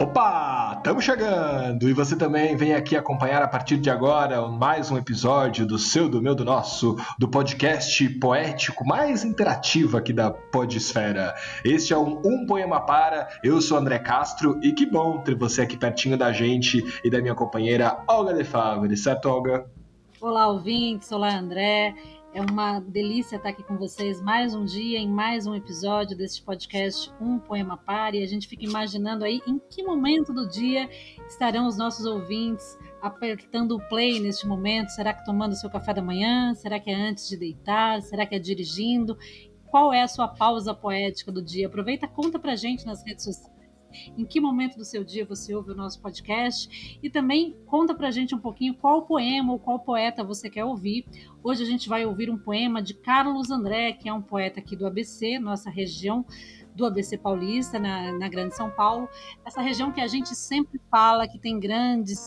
Opa, estamos chegando! E você também vem aqui acompanhar a partir de agora mais um episódio do seu, do meu, do nosso, do podcast poético mais interativo aqui da Podesfera. Este é um Um Poema Para, eu sou André Castro e que bom ter você aqui pertinho da gente e da minha companheira Olga De Favre, certo, Olga? Olá, ouvintes, olá, André. É uma delícia estar aqui com vocês mais um dia, em mais um episódio deste podcast Um Poema Para. E a gente fica imaginando aí em que momento do dia estarão os nossos ouvintes apertando o play neste momento. Será que tomando seu café da manhã? Será que é antes de deitar? Será que é dirigindo? Qual é a sua pausa poética do dia? Aproveita, conta pra gente nas redes sociais em que momento do seu dia você ouve o nosso podcast e também conta pra gente um pouquinho qual poema ou qual poeta você quer ouvir. Hoje a gente vai ouvir um poema de Carlos André, que é um poeta aqui do ABC, nossa região do ABC Paulista, na, na Grande São Paulo. Essa região que a gente sempre fala que tem grandes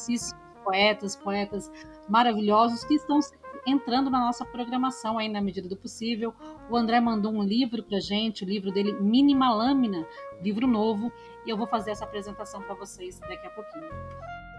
poetas, poetas maravilhosos que estão entrando na nossa programação aí na medida do possível. O André mandou um livro pra gente, o livro dele Mínima Lâmina, livro novo, e eu vou fazer essa apresentação para vocês daqui a pouquinho.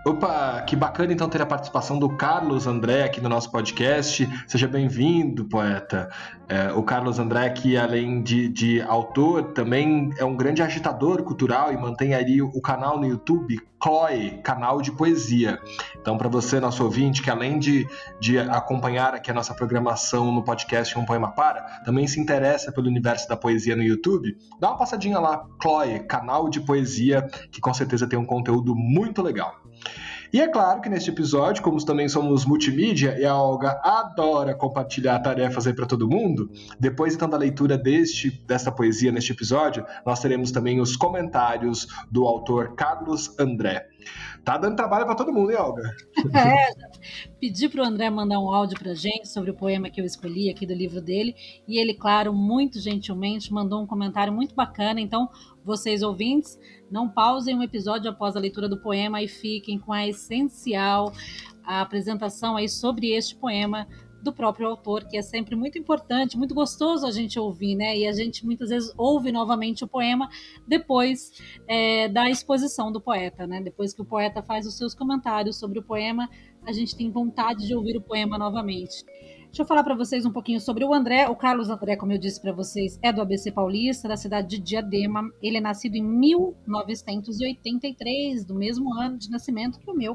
Opa, que bacana então ter a participação do Carlos André aqui no nosso podcast. Seja bem-vindo, poeta. É, o Carlos André, que além de, de, autor, também é um grande agitador cultural e mantém ali o canal no YouTube Chloe, canal de poesia. Então, para você, nosso ouvinte, que além de, de acompanhar aqui a nossa programação no podcast Um Poema Para, também se interessa pelo universo da poesia no YouTube, dá uma passadinha lá, Chloe, canal de poesia, que com certeza tem um conteúdo muito legal. E é claro que neste episódio, como também somos multimídia e a Olga adora compartilhar tarefas aí para todo mundo, depois então da leitura deste desta poesia neste episódio, nós teremos também os comentários do autor Carlos André. Tá dando trabalho para todo mundo, hein, Olga? É, pedi para o André mandar um áudio para gente sobre o poema que eu escolhi aqui do livro dele, e ele, claro, muito gentilmente mandou um comentário muito bacana. Então, vocês ouvintes, não pausem um episódio após a leitura do poema e fiquem com a essencial a apresentação aí sobre este poema do próprio autor, que é sempre muito importante, muito gostoso a gente ouvir, né? E a gente muitas vezes ouve novamente o poema depois é, da exposição do poeta, né? Depois que o poeta faz os seus comentários sobre o poema, a gente tem vontade de ouvir o poema novamente. Deixa eu falar para vocês um pouquinho sobre o André. O Carlos André, como eu disse para vocês, é do ABC Paulista, da cidade de Diadema. Ele é nascido em 1983, do mesmo ano de nascimento que o meu.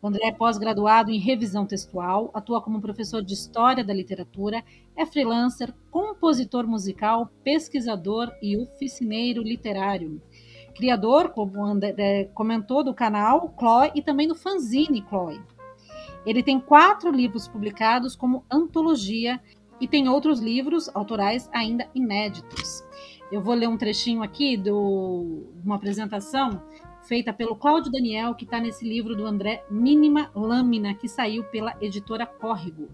O André é pós-graduado em revisão textual, atua como professor de história da literatura, é freelancer, compositor musical, pesquisador e oficineiro literário. Criador, como André comentou, do canal Chloe e também do fanzine Chloe. Ele tem quatro livros publicados como antologia e tem outros livros autorais ainda inéditos. Eu vou ler um trechinho aqui de uma apresentação feita pelo Cláudio Daniel, que está nesse livro do André Mínima Lâmina, que saiu pela editora Córrego.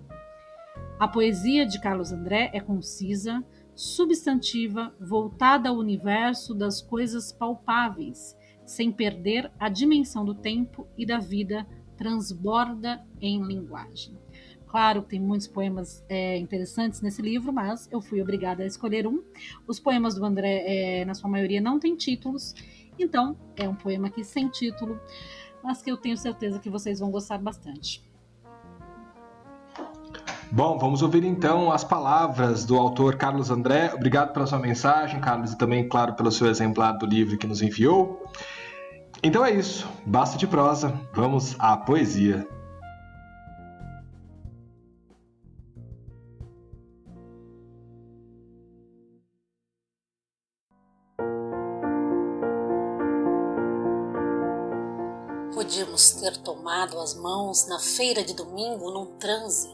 A poesia de Carlos André é concisa, substantiva, voltada ao universo das coisas palpáveis, sem perder a dimensão do tempo e da vida transborda em linguagem. Claro tem muitos poemas é, interessantes nesse livro, mas eu fui obrigada a escolher um. Os poemas do André, é, na sua maioria, não têm títulos, então é um poema aqui sem título, mas que eu tenho certeza que vocês vão gostar bastante. Bom, vamos ouvir então as palavras do autor Carlos André. Obrigado pela sua mensagem, Carlos, e também, claro, pelo seu exemplar do livro que nos enviou. Então é isso, basta de prosa, vamos à poesia. Podíamos ter tomado as mãos na feira de domingo num transe,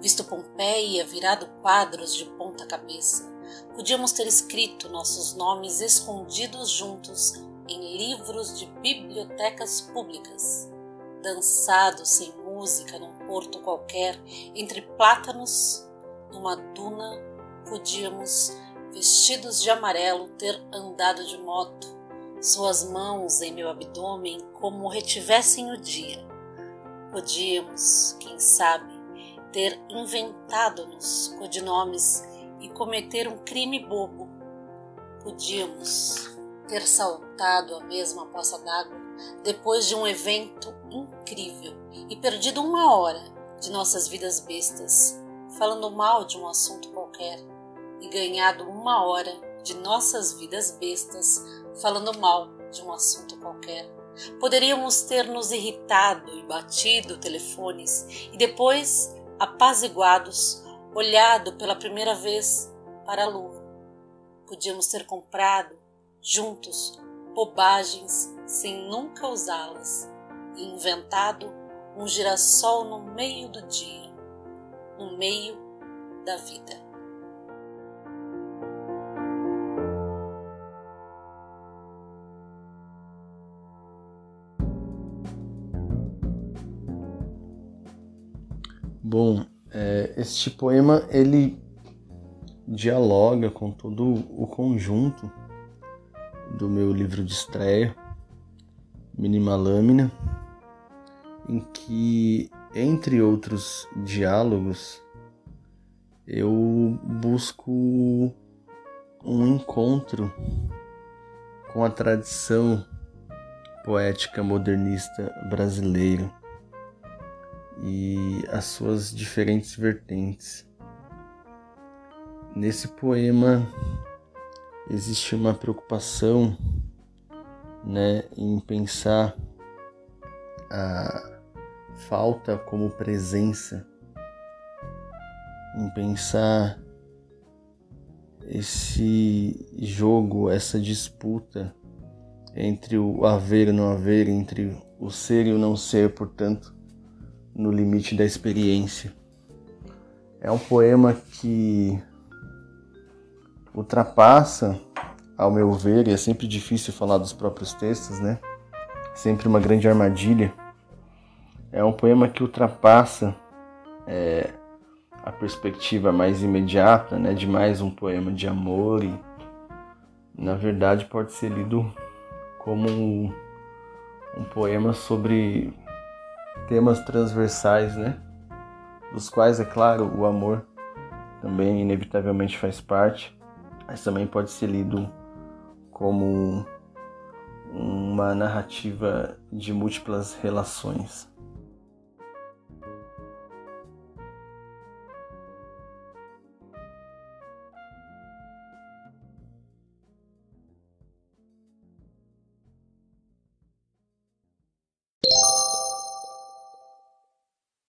visto Pompeia virado quadros de ponta cabeça. Podíamos ter escrito nossos nomes escondidos juntos em livros de bibliotecas públicas, dançado sem música num porto qualquer, entre plátanos, numa duna, podíamos, vestidos de amarelo, ter andado de moto, suas mãos em meu abdômen como retivessem o dia. Podíamos, quem sabe, ter inventado-nos codinomes e cometer um crime bobo. Podíamos ter saltado a mesma poça d'água depois de um evento incrível e perdido uma hora de nossas vidas bestas, falando mal de um assunto qualquer, e ganhado uma hora de nossas vidas bestas, falando mal de um assunto qualquer. Poderíamos ter nos irritado e batido telefones e depois, apaziguados, olhado pela primeira vez para a lua. Podíamos ter comprado, juntos, bobagens sem nunca usá-las e inventado um girassol no meio do dia, no meio da vida. Bom, é, este poema ele dialoga com todo o conjunto do meu livro de estreia, Mínima Lâmina, em que, entre outros diálogos, eu busco um encontro com a tradição poética modernista brasileira e as suas diferentes vertentes. Nesse poema existe uma preocupação né, em pensar a falta como presença, em pensar esse jogo, essa disputa entre o haver e não haver, entre o ser e o não ser, portanto, no limite da experiência. É um poema que ultrapassa, ao meu ver, e é sempre difícil falar dos próprios textos, né? Sempre uma grande armadilha. É um poema que ultrapassa é, a perspectiva mais imediata, né? De mais um poema de amor e, na verdade, pode ser lido como um, um poema sobre temas transversais, né? Dos quais, é claro, o amor também inevitavelmente faz parte, mas também pode ser lido como uma narrativa de múltiplas relações.